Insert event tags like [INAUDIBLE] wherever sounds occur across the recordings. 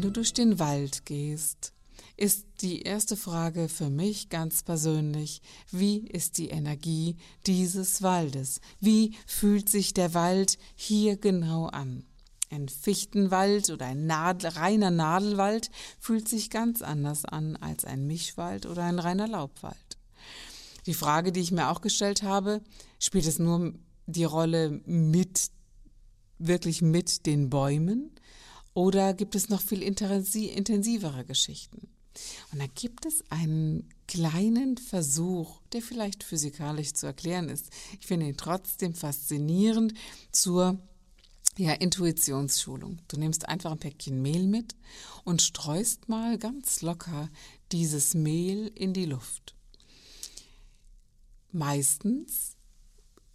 Wenn du durch den Wald gehst, ist die erste Frage für mich ganz persönlich, wie ist die Energie dieses Waldes? Wie fühlt sich der Wald hier genau an? Ein Fichtenwald oder ein Nadel, reiner Nadelwald fühlt sich ganz anders an als ein Mischwald oder ein reiner Laubwald. Die Frage, die ich mir auch gestellt habe, spielt es nur die Rolle mit, wirklich mit den Bäumen? Oder gibt es noch viel intensivere Geschichten? Und da gibt es einen kleinen Versuch, der vielleicht physikalisch zu erklären ist. Ich finde ihn trotzdem faszinierend zur ja, Intuitionsschulung. Du nimmst einfach ein Päckchen Mehl mit und streust mal ganz locker dieses Mehl in die Luft. Meistens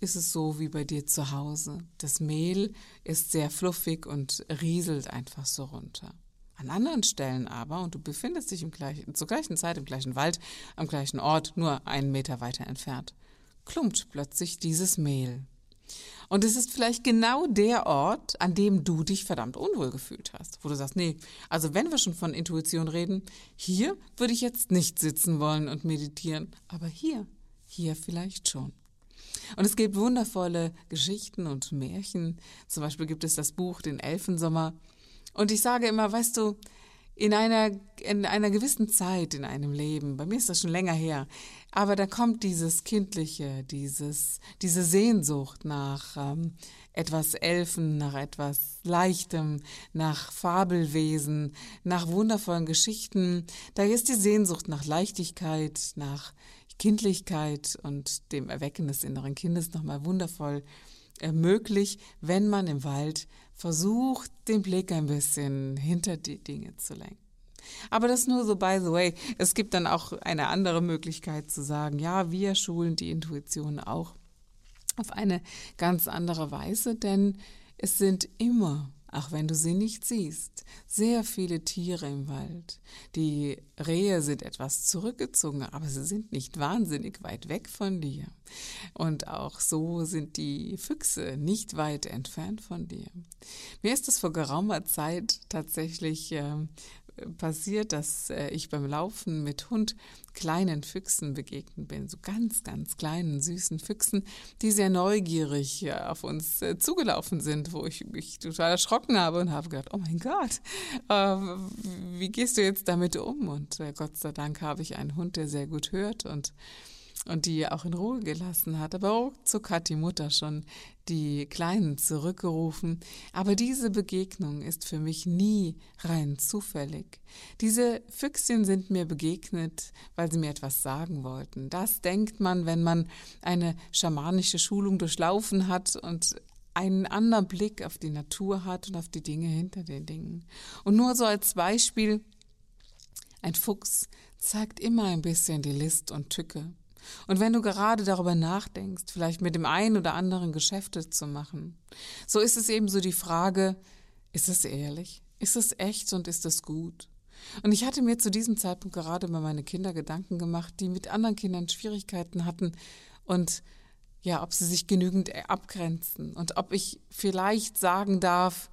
ist es so wie bei dir zu Hause. Das Mehl ist sehr fluffig und rieselt einfach so runter. An anderen Stellen aber, und du befindest dich gleichen, zur gleichen Zeit im gleichen Wald, am gleichen Ort, nur einen Meter weiter entfernt, klumpt plötzlich dieses Mehl. Und es ist vielleicht genau der Ort, an dem du dich verdammt unwohl gefühlt hast, wo du sagst, nee, also wenn wir schon von Intuition reden, hier würde ich jetzt nicht sitzen wollen und meditieren, aber hier, hier vielleicht schon. Und es gibt wundervolle Geschichten und Märchen. Zum Beispiel gibt es das Buch Den Elfensommer. Und ich sage immer, weißt du, in einer, in einer gewissen Zeit in einem Leben, bei mir ist das schon länger her, aber da kommt dieses Kindliche, dieses, diese Sehnsucht nach ähm, etwas Elfen, nach etwas Leichtem, nach Fabelwesen, nach wundervollen Geschichten. Da ist die Sehnsucht nach Leichtigkeit, nach Kindlichkeit und dem Erwecken des inneren Kindes nochmal wundervoll möglich, wenn man im Wald versucht, den Blick ein bisschen hinter die Dinge zu lenken. Aber das nur so by the way. Es gibt dann auch eine andere Möglichkeit zu sagen, ja, wir schulen die Intuition auch auf eine ganz andere Weise, denn es sind immer auch wenn du sie nicht siehst. Sehr viele Tiere im Wald. Die Rehe sind etwas zurückgezogen, aber sie sind nicht wahnsinnig weit weg von dir. Und auch so sind die Füchse nicht weit entfernt von dir. Mir ist es vor geraumer Zeit tatsächlich äh, passiert, dass äh, ich beim Laufen mit Hund kleinen Füchsen begegnet bin, so ganz, ganz kleinen, süßen Füchsen, die sehr neugierig äh, auf uns äh, zugelaufen sind, wo ich mich total erschrocken habe und habe gedacht, oh mein Gott, wie gehst du jetzt damit um? Und Gott sei Dank habe ich einen Hund, der sehr gut hört und und die auch in Ruhe gelassen hat. Aber ruckzuck hat die Mutter schon die Kleinen zurückgerufen. Aber diese Begegnung ist für mich nie rein zufällig. Diese Füchschen sind mir begegnet, weil sie mir etwas sagen wollten. Das denkt man, wenn man eine schamanische Schulung durchlaufen hat und einen anderen Blick auf die Natur hat und auf die Dinge hinter den Dingen. Und nur so als Beispiel, ein Fuchs zeigt immer ein bisschen die List und Tücke. Und wenn du gerade darüber nachdenkst, vielleicht mit dem einen oder anderen Geschäfte zu machen, so ist es eben so die Frage, ist es ehrlich? Ist es echt und ist es gut? Und ich hatte mir zu diesem Zeitpunkt gerade über meine Kinder Gedanken gemacht, die mit anderen Kindern Schwierigkeiten hatten und ja, ob sie sich genügend abgrenzen und ob ich vielleicht sagen darf,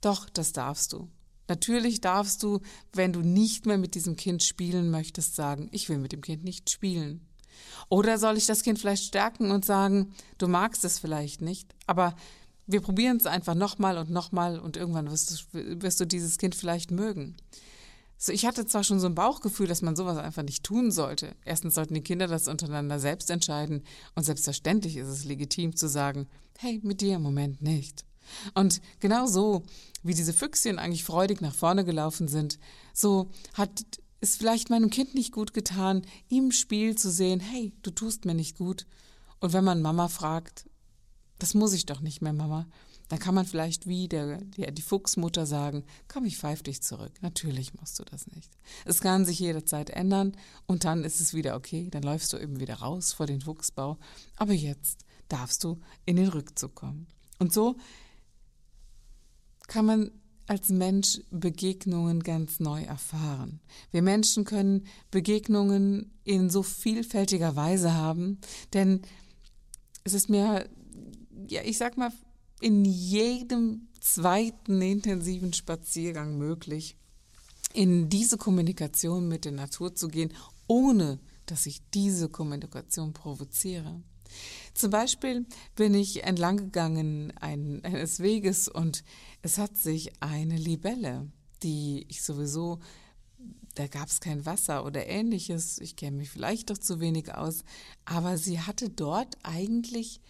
doch, das darfst du. Natürlich darfst du, wenn du nicht mehr mit diesem Kind spielen möchtest, sagen, ich will mit dem Kind nicht spielen. Oder soll ich das Kind vielleicht stärken und sagen, du magst es vielleicht nicht, aber wir probieren es einfach nochmal und nochmal und irgendwann wirst du, wirst du dieses Kind vielleicht mögen. So, ich hatte zwar schon so ein Bauchgefühl, dass man sowas einfach nicht tun sollte. Erstens sollten die Kinder das untereinander selbst entscheiden und selbstverständlich ist es legitim zu sagen, hey, mit dir im Moment nicht. Und genau so, wie diese Füchschen eigentlich freudig nach vorne gelaufen sind, so hat ist vielleicht meinem Kind nicht gut getan, im Spiel zu sehen, hey, du tust mir nicht gut. Und wenn man Mama fragt, das muss ich doch nicht mehr, Mama, dann kann man vielleicht wie der, der, die Fuchsmutter sagen, komm, ich pfeif dich zurück. Natürlich musst du das nicht. Es kann sich jederzeit ändern und dann ist es wieder okay, dann läufst du eben wieder raus vor den Fuchsbau. Aber jetzt darfst du in den Rückzug kommen. Und so kann man als Mensch Begegnungen ganz neu erfahren. Wir Menschen können Begegnungen in so vielfältiger Weise haben, denn es ist mir, ja, ich sag mal, in jedem zweiten intensiven Spaziergang möglich, in diese Kommunikation mit der Natur zu gehen, ohne dass ich diese Kommunikation provoziere. Zum Beispiel bin ich entlang gegangen eines Weges und es hat sich eine Libelle, die ich sowieso, da gab es kein Wasser oder ähnliches, ich kenne mich vielleicht doch zu wenig aus, aber sie hatte dort eigentlich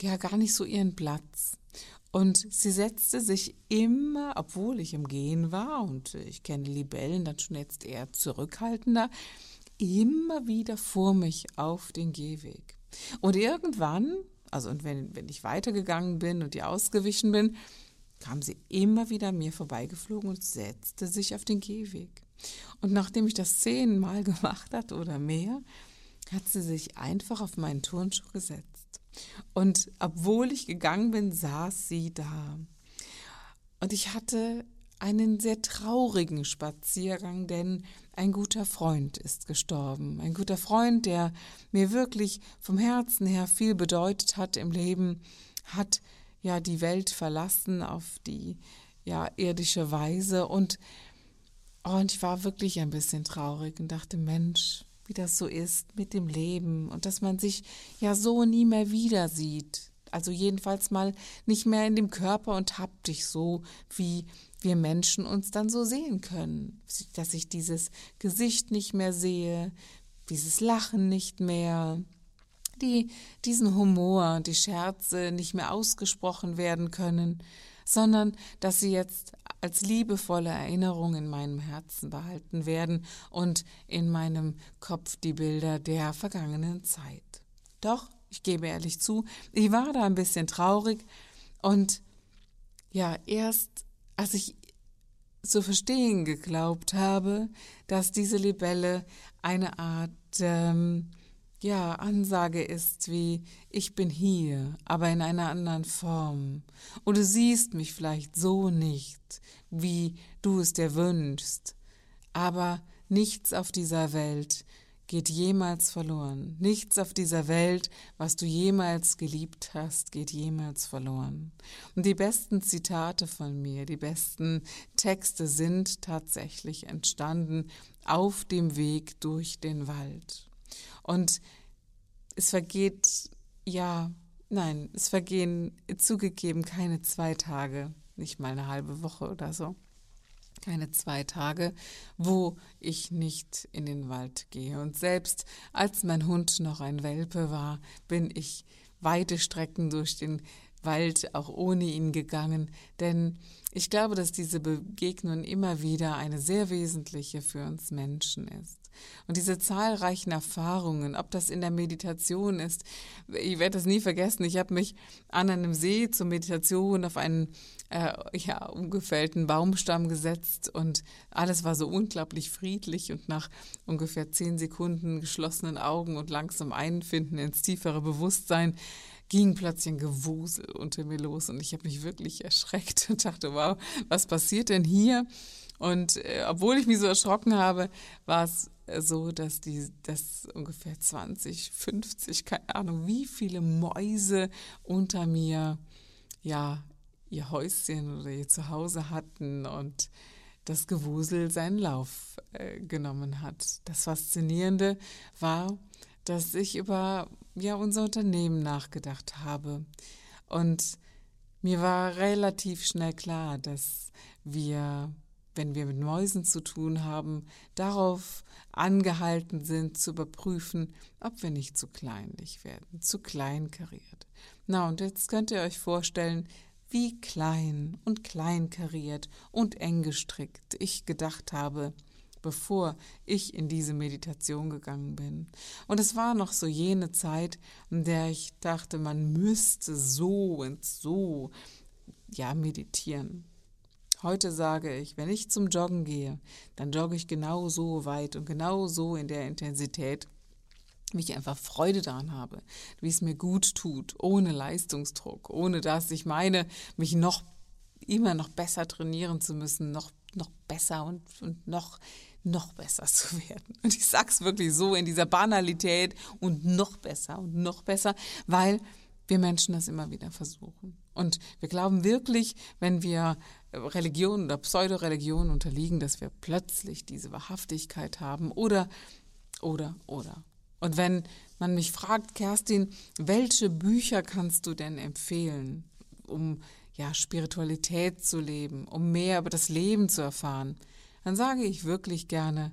ja gar nicht so ihren Platz. Und sie setzte sich immer, obwohl ich im Gehen war und ich kenne Libellen dann schon jetzt eher zurückhaltender, immer wieder vor mich auf den Gehweg. Und irgendwann, also und wenn, wenn ich weitergegangen bin und ihr ausgewichen bin, kam sie immer wieder mir vorbeigeflogen und setzte sich auf den Gehweg. Und nachdem ich das zehnmal [LAUGHS] gemacht hatte oder mehr, hat sie sich einfach auf meinen Turnschuh gesetzt. Und obwohl ich gegangen bin, saß sie da. Und ich hatte einen sehr traurigen Spaziergang, denn ein guter Freund ist gestorben. Ein guter Freund, der mir wirklich vom Herzen her viel bedeutet hat im Leben, hat ja die Welt verlassen auf die ja irdische Weise und oh, und ich war wirklich ein bisschen traurig und dachte, Mensch, wie das so ist mit dem Leben und dass man sich ja so nie mehr wieder sieht. Also jedenfalls mal nicht mehr in dem Körper und haptisch so, wie wir Menschen uns dann so sehen können. Dass ich dieses Gesicht nicht mehr sehe, dieses Lachen nicht mehr, die, diesen Humor, die Scherze nicht mehr ausgesprochen werden können, sondern dass sie jetzt als liebevolle Erinnerung in meinem Herzen behalten werden und in meinem Kopf die Bilder der vergangenen Zeit. Doch, ich gebe ehrlich zu, ich war da ein bisschen traurig und ja, erst als ich zu verstehen geglaubt habe, dass diese Libelle eine Art ähm, ja, Ansage ist wie ich bin hier, aber in einer anderen Form. Und du siehst mich vielleicht so nicht, wie du es dir wünschst. Aber nichts auf dieser Welt geht jemals verloren. Nichts auf dieser Welt, was du jemals geliebt hast, geht jemals verloren. Und die besten Zitate von mir, die besten Texte sind tatsächlich entstanden auf dem Weg durch den Wald. Und es vergeht, ja, nein, es vergehen zugegeben keine zwei Tage, nicht mal eine halbe Woche oder so keine zwei Tage, wo ich nicht in den Wald gehe. Und selbst als mein Hund noch ein Welpe war, bin ich weite Strecken durch den Wald auch ohne ihn gegangen, denn ich glaube, dass diese Begegnung immer wieder eine sehr wesentliche für uns Menschen ist. Und diese zahlreichen Erfahrungen, ob das in der Meditation ist, ich werde das nie vergessen, ich habe mich an einem See zur Meditation auf einen äh, ja, umgefällten Baumstamm gesetzt und alles war so unglaublich friedlich und nach ungefähr zehn Sekunden geschlossenen Augen und langsam Einfinden ins tiefere Bewusstsein ging plötzlich ein Gewusel unter mir los und ich habe mich wirklich erschreckt und dachte, wow, was passiert denn hier? Und äh, obwohl ich mich so erschrocken habe, war es äh, so, dass die, dass ungefähr 20, 50, keine Ahnung, wie viele Mäuse unter mir, ja, ihr Häuschen oder ihr Zuhause hatten und das Gewusel seinen Lauf äh, genommen hat. Das Faszinierende war, dass ich über ja, unser Unternehmen nachgedacht habe. Und mir war relativ schnell klar, dass wir, wenn wir mit Mäusen zu tun haben, darauf angehalten sind zu überprüfen, ob wir nicht zu kleinlich werden, zu kleinkariert. Na, und jetzt könnt ihr euch vorstellen, wie klein und kleinkariert und eng gestrickt ich gedacht habe, bevor ich in diese Meditation gegangen bin. Und es war noch so jene Zeit, in der ich dachte, man müsste so und so ja, meditieren. Heute sage ich, wenn ich zum Joggen gehe, dann jogge ich genau so weit und genau so in der Intensität, wie ich einfach Freude daran habe, wie es mir gut tut, ohne Leistungsdruck, ohne dass ich meine, mich noch immer noch besser trainieren zu müssen, noch, noch besser und, und noch, noch besser zu werden. Und ich sag's wirklich so in dieser Banalität und noch besser und noch besser, weil wir Menschen das immer wieder versuchen. Und wir glauben wirklich, wenn wir Religion oder Pseudoreligion unterliegen, dass wir plötzlich diese Wahrhaftigkeit haben oder, oder, oder. Und wenn man mich fragt, Kerstin, welche Bücher kannst du denn empfehlen, um ja, Spiritualität zu leben, um mehr über das Leben zu erfahren, dann sage ich wirklich gerne,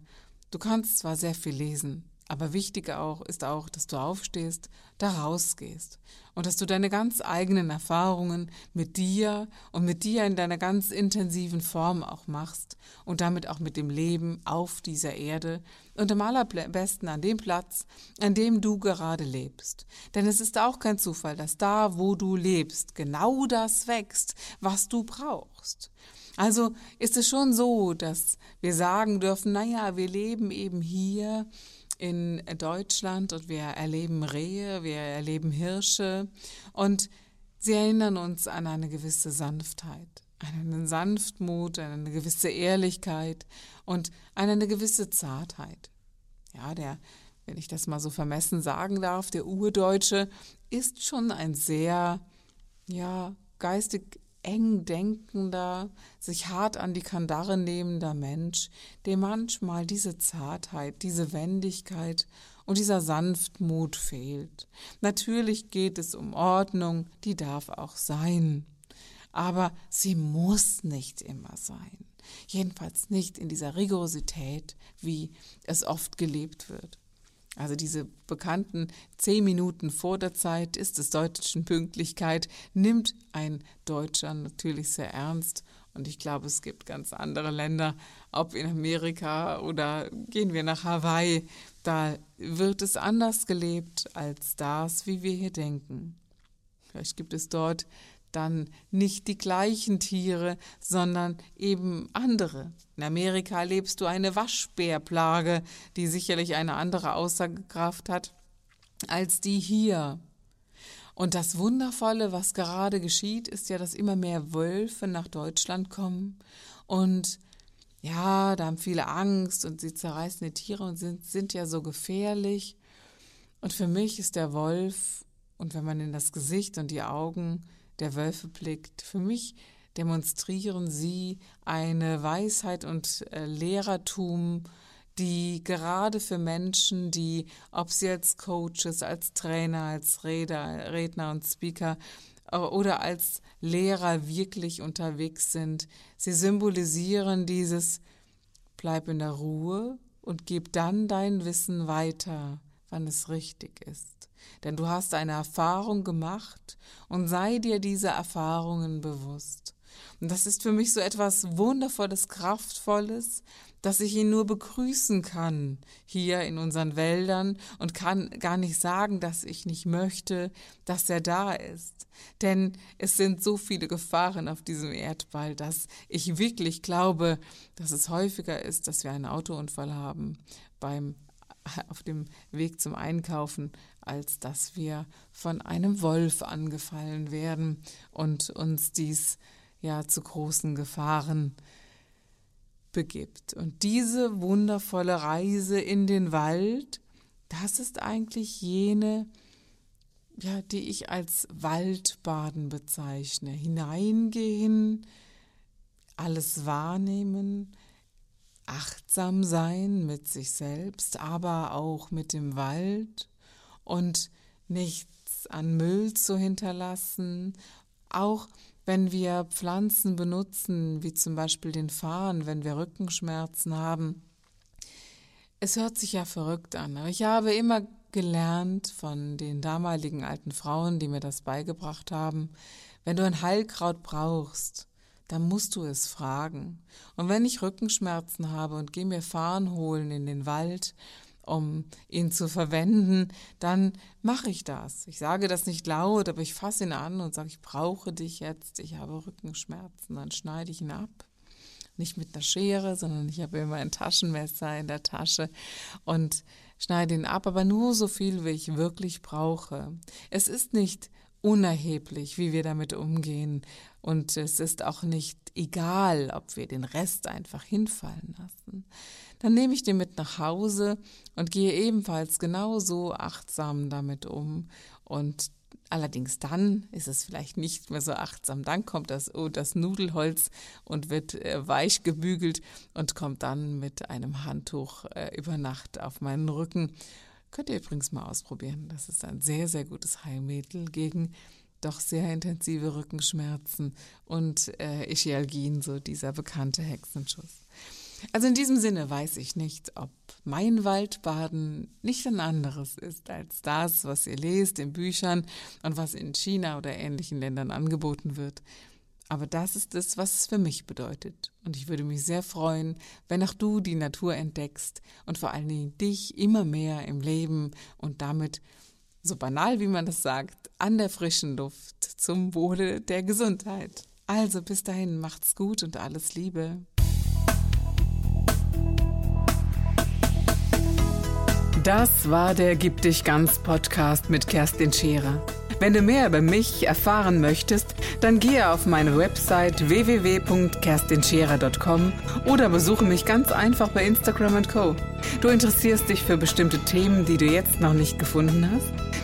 du kannst zwar sehr viel lesen, aber wichtiger auch ist auch, dass du aufstehst, da rausgehst und dass du deine ganz eigenen Erfahrungen mit dir und mit dir in deiner ganz intensiven Form auch machst und damit auch mit dem Leben auf dieser Erde und am allerbesten an dem Platz, an dem du gerade lebst. Denn es ist auch kein Zufall, dass da, wo du lebst, genau das wächst, was du brauchst. Also ist es schon so, dass wir sagen dürfen, naja, wir leben eben hier in Deutschland und wir erleben Rehe, wir erleben Hirsche und sie erinnern uns an eine gewisse Sanftheit, einen Sanftmut, eine gewisse Ehrlichkeit und eine gewisse Zartheit. Ja, der, wenn ich das mal so vermessen sagen darf, der Urdeutsche ist schon ein sehr, ja, geistig eng denkender, sich hart an die Kandare nehmender Mensch, dem manchmal diese Zartheit, diese Wendigkeit und dieser Sanftmut fehlt. Natürlich geht es um Ordnung, die darf auch sein. Aber sie muss nicht immer sein. Jedenfalls nicht in dieser Rigorosität, wie es oft gelebt wird. Also diese bekannten zehn Minuten vor der Zeit ist es deutschen Pünktlichkeit, nimmt ein Deutscher natürlich sehr ernst. Und ich glaube, es gibt ganz andere Länder, ob in Amerika oder gehen wir nach Hawaii, da wird es anders gelebt als das, wie wir hier denken. Vielleicht gibt es dort dann nicht die gleichen Tiere, sondern eben andere. In Amerika lebst du eine Waschbärplage, die sicherlich eine andere Aussagekraft hat als die hier. Und das Wundervolle, was gerade geschieht, ist ja, dass immer mehr Wölfe nach Deutschland kommen und ja, da haben viele Angst und sie zerreißen die Tiere und sind, sind ja so gefährlich. Und für mich ist der Wolf, und wenn man in das Gesicht und die Augen der Wölfe blickt. Für mich demonstrieren sie eine Weisheit und äh, Lehrertum, die gerade für Menschen, die, ob sie als Coaches, als Trainer, als Redner, Redner und Speaker äh, oder als Lehrer wirklich unterwegs sind, sie symbolisieren dieses Bleib in der Ruhe und gib dann dein Wissen weiter, wann es richtig ist denn du hast eine Erfahrung gemacht und sei dir dieser Erfahrungen bewusst. Und das ist für mich so etwas Wundervolles, Kraftvolles, dass ich ihn nur begrüßen kann hier in unseren Wäldern und kann gar nicht sagen, dass ich nicht möchte, dass er da ist. Denn es sind so viele Gefahren auf diesem Erdball, dass ich wirklich glaube, dass es häufiger ist, dass wir einen Autounfall haben beim [LAUGHS] auf dem Weg zum Einkaufen, als dass wir von einem Wolf angefallen werden und uns dies ja zu großen Gefahren begibt. Und diese wundervolle Reise in den Wald, das ist eigentlich jene, ja, die ich als Waldbaden bezeichne. Hineingehen, alles wahrnehmen, achtsam sein mit sich selbst, aber auch mit dem Wald und nichts an Müll zu hinterlassen. Auch wenn wir Pflanzen benutzen, wie zum Beispiel den Farn, wenn wir Rückenschmerzen haben. Es hört sich ja verrückt an, aber ich habe immer gelernt von den damaligen alten Frauen, die mir das beigebracht haben, wenn du ein Heilkraut brauchst, dann musst du es fragen. Und wenn ich Rückenschmerzen habe und gehe mir Farn holen in den Wald um ihn zu verwenden, dann mache ich das. Ich sage das nicht laut, aber ich fasse ihn an und sage, ich brauche dich jetzt, ich habe Rückenschmerzen, dann schneide ich ihn ab. Nicht mit einer Schere, sondern ich habe immer ein Taschenmesser in der Tasche und schneide ihn ab, aber nur so viel, wie ich wirklich brauche. Es ist nicht unerheblich, wie wir damit umgehen. Und es ist auch nicht egal, ob wir den Rest einfach hinfallen lassen. Dann nehme ich den mit nach Hause und gehe ebenfalls genauso achtsam damit um. Und allerdings dann ist es vielleicht nicht mehr so achtsam. Dann kommt das, oh, das Nudelholz und wird äh, weich gebügelt und kommt dann mit einem Handtuch äh, über Nacht auf meinen Rücken Könnt ihr übrigens mal ausprobieren. Das ist ein sehr, sehr gutes Heilmittel gegen doch sehr intensive Rückenschmerzen und äh, Ischialgien, so dieser bekannte Hexenschuss. Also in diesem Sinne weiß ich nicht, ob mein Waldbaden nicht ein anderes ist als das, was ihr lest in Büchern und was in China oder ähnlichen Ländern angeboten wird. Aber das ist es, was es für mich bedeutet. Und ich würde mich sehr freuen, wenn auch du die Natur entdeckst und vor allen Dingen dich immer mehr im Leben und damit, so banal wie man das sagt, an der frischen Luft zum Wohle der Gesundheit. Also bis dahin, macht's gut und alles Liebe. Das war der Gib dich ganz Podcast mit Kerstin Scherer. Wenn du mehr über mich erfahren möchtest, dann gehe auf meine Website www.kerstinscherer.com oder besuche mich ganz einfach bei Instagram Co. Du interessierst dich für bestimmte Themen, die du jetzt noch nicht gefunden hast?